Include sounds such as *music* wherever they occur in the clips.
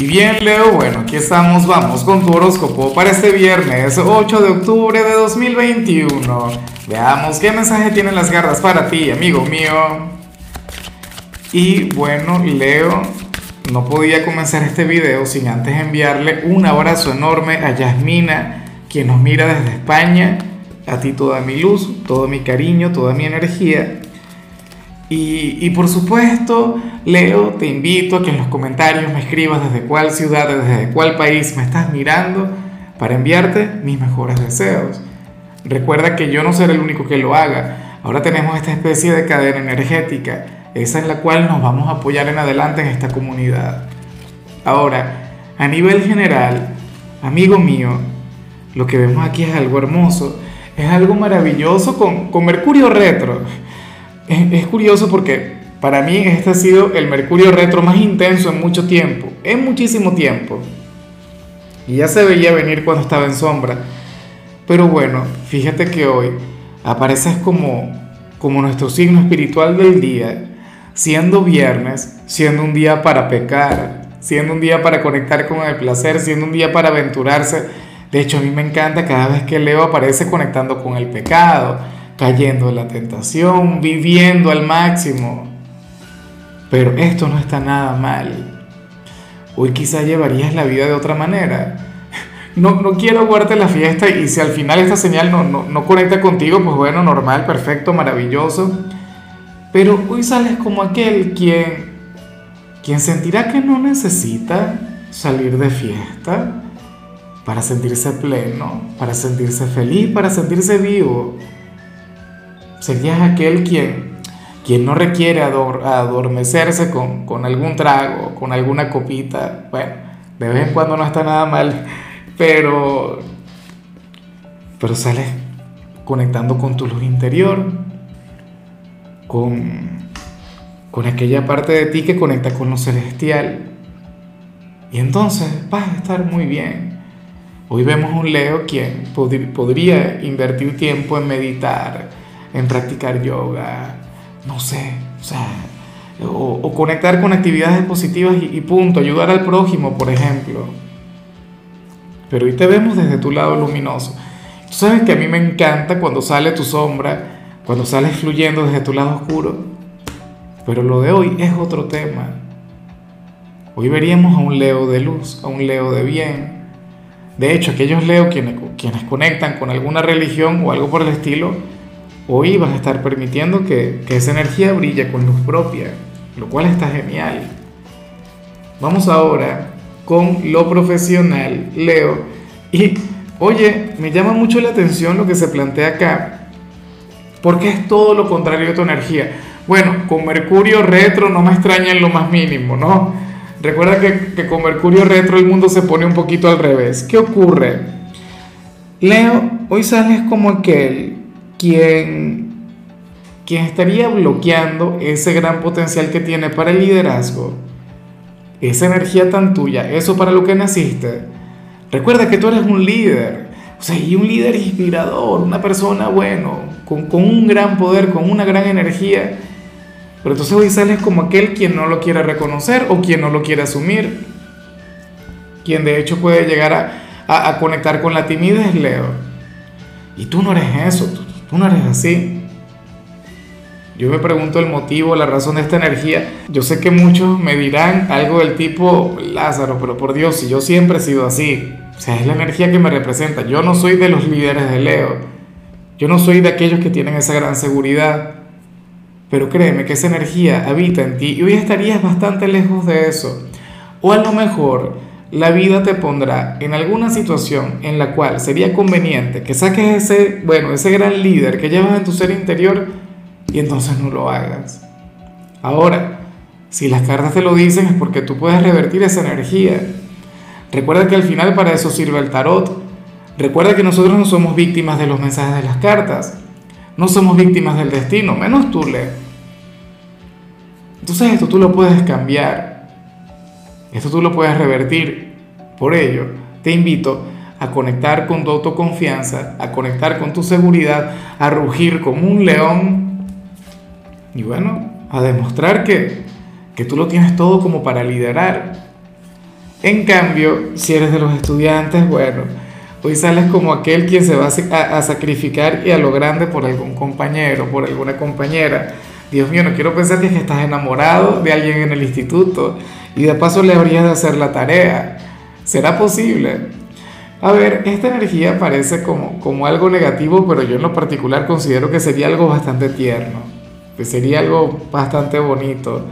Y bien, Leo, bueno, aquí estamos, vamos con tu horóscopo para este viernes 8 de octubre de 2021. Veamos qué mensaje tienen las garras para ti, amigo mío. Y bueno, Leo, no podía comenzar este video sin antes enviarle un abrazo enorme a Yasmina, quien nos mira desde España. A ti toda mi luz, todo mi cariño, toda mi energía. Y, por supuesto, Leo, te invito a que en los comentarios me escribas desde cuál ciudad, desde cuál país me estás mirando para enviarte mis mejores deseos. Recuerda que yo no seré el único que lo haga. Ahora tenemos esta especie de cadena energética, esa en la cual nos vamos a apoyar en adelante en esta comunidad. Ahora, a nivel general, amigo mío, lo que vemos aquí es algo hermoso, es algo maravilloso con, con Mercurio retro es, curioso porque para mí este ha sido el Mercurio retro más intenso en mucho tiempo, en muchísimo tiempo. Y ya se veía venir cuando estaba en sombra. Pero bueno, fíjate que hoy apareces como, como nuestro signo espiritual del día, siendo viernes, siendo un día para pecar, siendo un día para conectar con el placer, siendo un día para aventurarse. De hecho, a mí me encanta cada vez que Leo aparece conectando con el pecado cayendo en la tentación, viviendo al máximo. Pero esto no está nada mal. Hoy quizá llevarías la vida de otra manera. No, no quiero guardarte la fiesta y si al final esta señal no, no, no conecta contigo, pues bueno, normal, perfecto, maravilloso. Pero hoy sales como aquel quien, quien sentirá que no necesita salir de fiesta para sentirse pleno, para sentirse feliz, para sentirse vivo serías aquel quien, quien no requiere adormecerse con, con algún trago, con alguna copita. Bueno, de vez en cuando no está nada mal, *laughs* pero, pero sales conectando con tu luz interior, con, con aquella parte de ti que conecta con lo celestial. Y entonces vas a estar muy bien. Hoy vemos un Leo quien podría invertir tiempo en meditar, en practicar yoga, no sé, o sea, o, conectar con actividades positivas y, punto, ayudar al prójimo, por ejemplo. Pero hoy te vemos desde tu lado luminoso. Tú sabes que a mí me encanta cuando sale tu sombra, cuando sales fluyendo desde tu lado oscuro. Pero lo de hoy es otro tema. Hoy veríamos a un Leo de luz, a un Leo de bien. De hecho, aquellos Leo quienes, quienes conectan con alguna religión o algo por el estilo, hoy vas a estar permitiendo que, esa energía brille con luz propia, lo cual está genial. Vamos ahora con lo profesional, Leo. Y oye, me llama mucho la atención lo que se plantea acá, porque es todo lo contrario de tu energía. Bueno, con Mercurio retro no me extraña en lo más mínimo, ¿no? Recuerda que, que con Mercurio retro el mundo se pone un poquito al revés. ¿Qué ocurre? Leo, hoy sales como aquel quien, quien estaría bloqueando ese gran potencial que tiene para el liderazgo, esa energía tan tuya, eso para lo que naciste. Recuerda que tú eres un líder, o sea, y un líder inspirador, una persona, bueno, con, un gran poder, con una gran energía. Pero entonces hoy sales como aquel quien no lo quiere reconocer o quien no lo quiere asumir. Quien de hecho puede llegar a, conectar con la timidez, Leo. Y tú no eres eso, Tú no eres así. Yo me pregunto el motivo, la razón de esta energía. Yo sé que muchos me dirán algo del tipo, Lázaro, pero por Dios, si yo siempre he sido así. O sea, es la energía que me representa. Yo no soy de los líderes de Leo. Yo no soy de aquellos que tienen esa gran seguridad. Pero créeme que esa energía habita en ti y hoy estarías bastante lejos de eso. O a lo mejor la vida te pondrá en alguna situación en la cual sería conveniente que saques ese, bueno, ese gran líder que llevas en tu ser interior y entonces no lo hagas. Ahora, si las cartas te lo dicen es porque tú puedes revertir esa energía. Recuerda que al final para eso sirve el tarot. Recuerda que nosotros no somos víctimas de los mensajes de las cartas. No somos víctimas del destino, menos tú, Le. Entonces esto tú lo puedes cambiar. Esto tú lo puedes revertir. Por ello, te invito a conectar con tu autoconfianza, a conectar con tu seguridad, a rugir como un león y bueno, a demostrar que, que tú lo tienes todo como para liderar. En cambio, si eres de los estudiantes, bueno, hoy sales como aquel quien se va a, sacrificar y a lo grande por algún compañero, por alguna compañera. Dios mío, no quiero pensar que estás enamorado de alguien en el instituto y de paso le habrías de hacer la tarea. ¿Será posible? A ver, esta energía parece como, como algo negativo, pero yo en lo particular considero que sería algo bastante tierno, que sería algo bastante bonito.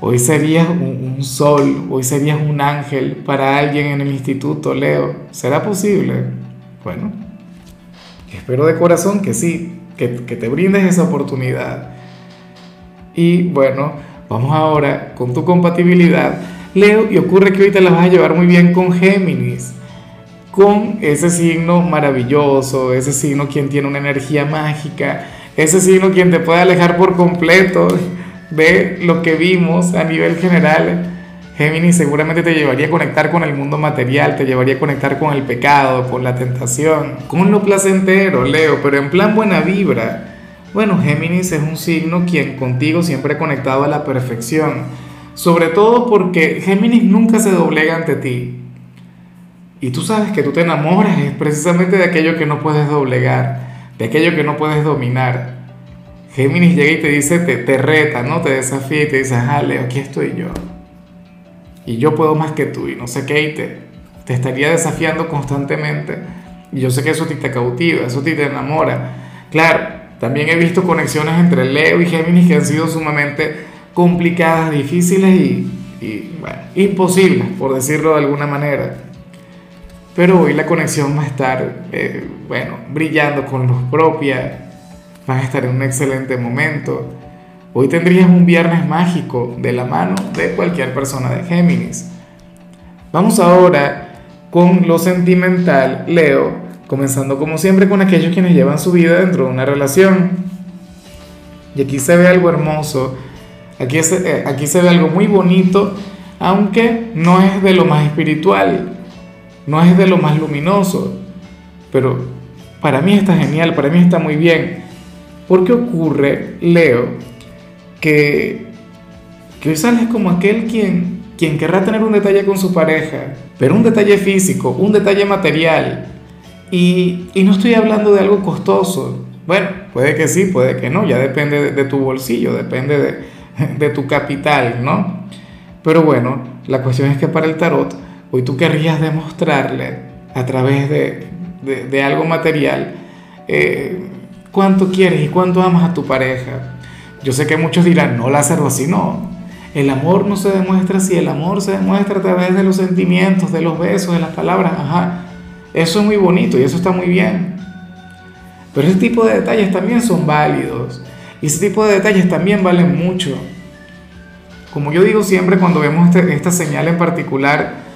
Hoy serías un, sol, hoy serías un ángel para alguien en el instituto, Leo. ¿Será posible? Bueno, espero de corazón que sí, que, que te brindes esa oportunidad. Y bueno, vamos ahora con tu compatibilidad, Leo, y ocurre que te la vas a llevar muy bien con Géminis con ese signo maravilloso, ese signo quien tiene una energía mágica, ese signo quien te puede alejar por completo de lo que vimos a nivel general. Géminis seguramente te llevaría a conectar con el mundo material, te llevaría a conectar con el pecado, con la tentación, con lo placentero, Leo, pero en plan buena vibra. Bueno, Géminis es un signo quien contigo siempre ha conectado a la perfección, sobre todo porque Géminis nunca se doblega ante ti. Y tú sabes que tú te enamoras precisamente de aquello que no puedes doblegar, de aquello que no puedes dominar. Géminis llega y te dice, te, te reta, ¿no? Te desafía y te dice, ah, Leo, aquí estoy yo. Y yo puedo más que tú y no sé qué, y te, estaría desafiando constantemente. Y yo sé que eso te, cautiva, eso te, te enamora. Claro, también he visto conexiones entre Leo y Géminis que han sido sumamente complicadas, difíciles y, imposibles, por decirlo de alguna manera. Pero hoy la conexión va a estar, eh, bueno, brillando con luz propia, van a estar en un excelente momento. Hoy tendrías un viernes mágico de la mano de cualquier persona de Géminis. Vamos ahora con lo sentimental, Leo, comenzando como siempre con aquellos quienes llevan su vida dentro de una relación. Y aquí se ve algo hermoso, aquí se, eh, aquí se ve algo muy bonito, aunque no es de lo más espiritual no es de lo más luminoso, pero para mí está genial, para mí está muy bien. ¿Por qué ocurre, Leo, que, que hoy sales como aquel quien, quien querrá tener un detalle con su pareja, pero un detalle físico, un detalle material? Y, no estoy hablando de algo costoso. Bueno, puede que sí, puede que no, ya depende de, de tu bolsillo, depende de, *laughs* de tu capital, ¿no? Pero bueno, la cuestión es que para el tarot, Hoy tú querrías demostrarle a través de, algo material eh, cuánto quieres y cuánto amas a tu pareja. Yo sé que muchos dirán, no, Lázaro, así no. El amor no se demuestra así, el amor se demuestra a través de los sentimientos, de los besos, de las palabras. Ajá, eso es muy bonito y eso está muy bien. Pero ese tipo de detalles también son válidos. Y ese tipo de detalles también valen mucho. Como yo digo siempre cuando vemos este, esta señal en particular,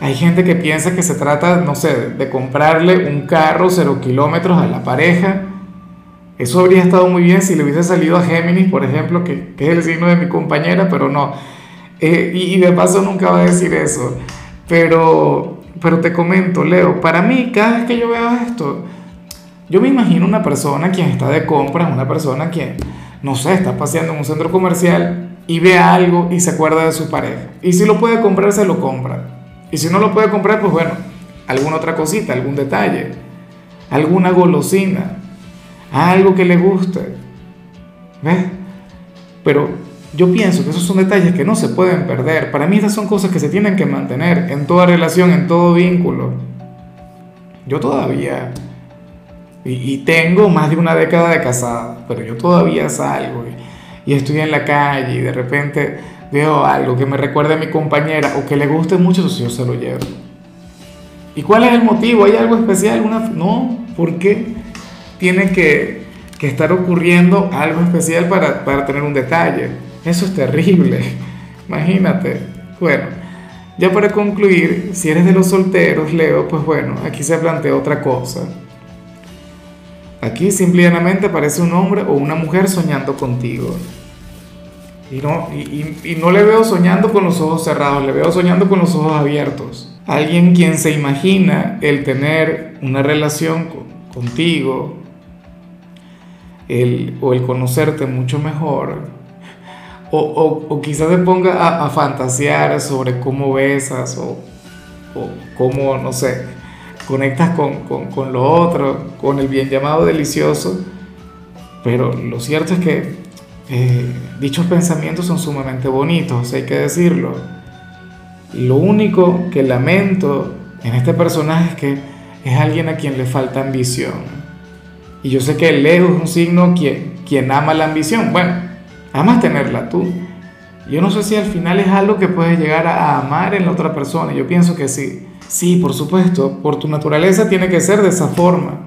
hay gente que piensa que se trata, no sé, de comprarle un carro cero kilómetros a la pareja. Eso habría estado muy bien si le hubiese salido a Géminis, por ejemplo, que, es el signo de mi compañera, pero no. Eh, y, de paso nunca va a decir eso. Pero, pero te comento, Leo, para mí, cada vez que yo veo esto, yo me imagino una persona quien está de compras, una persona quien, no sé, está paseando en un centro comercial y ve algo y se acuerda de su pareja. Y si lo puede comprar, se lo compra. Y si no lo puede comprar, pues bueno, alguna otra cosita, algún detalle, alguna golosina, algo que le guste. ¿Ves? Pero yo pienso que esos son detalles que no se pueden perder. Para mí estas son cosas que se tienen que mantener en toda relación, en todo vínculo. Yo todavía, y, tengo más de una década de casada, pero yo todavía salgo y, estoy en la calle y de repente veo algo que me recuerde a mi compañera o que le guste mucho, entonces yo se lo llevo. ¿Y cuál es el motivo? ¿Hay algo especial? Una... No, ¿por qué tiene que, que estar ocurriendo algo especial para, para tener un detalle? Eso es terrible. *laughs* Imagínate. Bueno, ya para concluir, si eres de los solteros, Leo, pues bueno, aquí se plantea otra cosa. Aquí simplemente aparece un hombre o una mujer soñando contigo. Y no, y, no le veo soñando con los ojos cerrados, le veo soñando con los ojos abiertos. Alguien quien se imagina el tener una relación contigo, el, o el conocerte mucho mejor, o, quizás te ponga a, fantasear sobre cómo besas o, o cómo, no sé, conectas con, lo otro, con el bien llamado delicioso. Pero lo cierto es que eh, dichos pensamientos son sumamente bonitos, hay que decirlo. Lo único que lamento en este personaje es que es alguien a quien le falta ambición. Y yo sé que el Leo es un signo quien, quien ama la ambición. Bueno, amas tenerla tú. Yo no sé si al final es algo que puedes llegar a amar en la otra persona. Yo pienso que sí. Sí, por supuesto, por tu naturaleza tiene que ser de esa forma.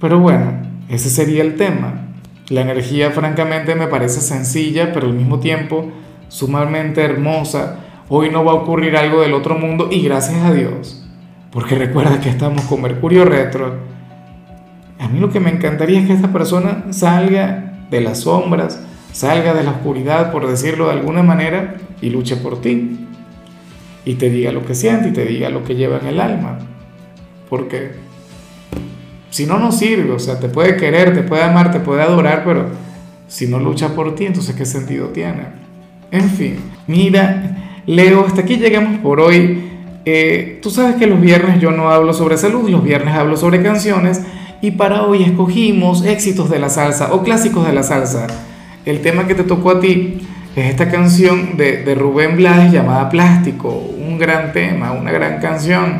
Pero bueno, ese sería el tema. La energía francamente me parece sencilla, pero al mismo tiempo sumamente hermosa. Hoy no va a ocurrir algo del otro mundo y gracias a Dios. Porque recuerda que estamos con Mercurio retro a mí lo que me encantaría es que esta persona salga de las sombras, salga de la oscuridad, por decirlo de alguna manera, y luche por ti. Y te diga lo que siente y te diga lo que lleva en el alma. Porque si no, no sirve. O sea, te puede querer, te puede amar, te puede adorar, pero si no lucha por ti, entonces ¿qué sentido tiene? En fin, mira, Leo, hasta aquí llegamos por hoy. Eh, tú sabes que los viernes yo no hablo sobre salud, los viernes hablo sobre canciones. Y para hoy escogimos éxitos de la salsa o clásicos de la salsa. El tema que te tocó a ti es esta canción de, Rubén Blades llamada Plástico, un gran tema, una gran canción.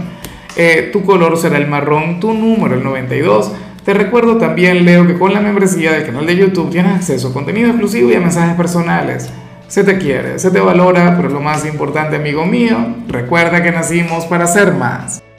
Eh, tu color será el marrón, tu número el 92. Te recuerdo también, Leo, que con la membresía del canal de YouTube tienes acceso a contenido exclusivo y a mensajes personales. Se te quiere, se te valora, pero lo más importante, amigo mío, recuerda que nacimos para ser más.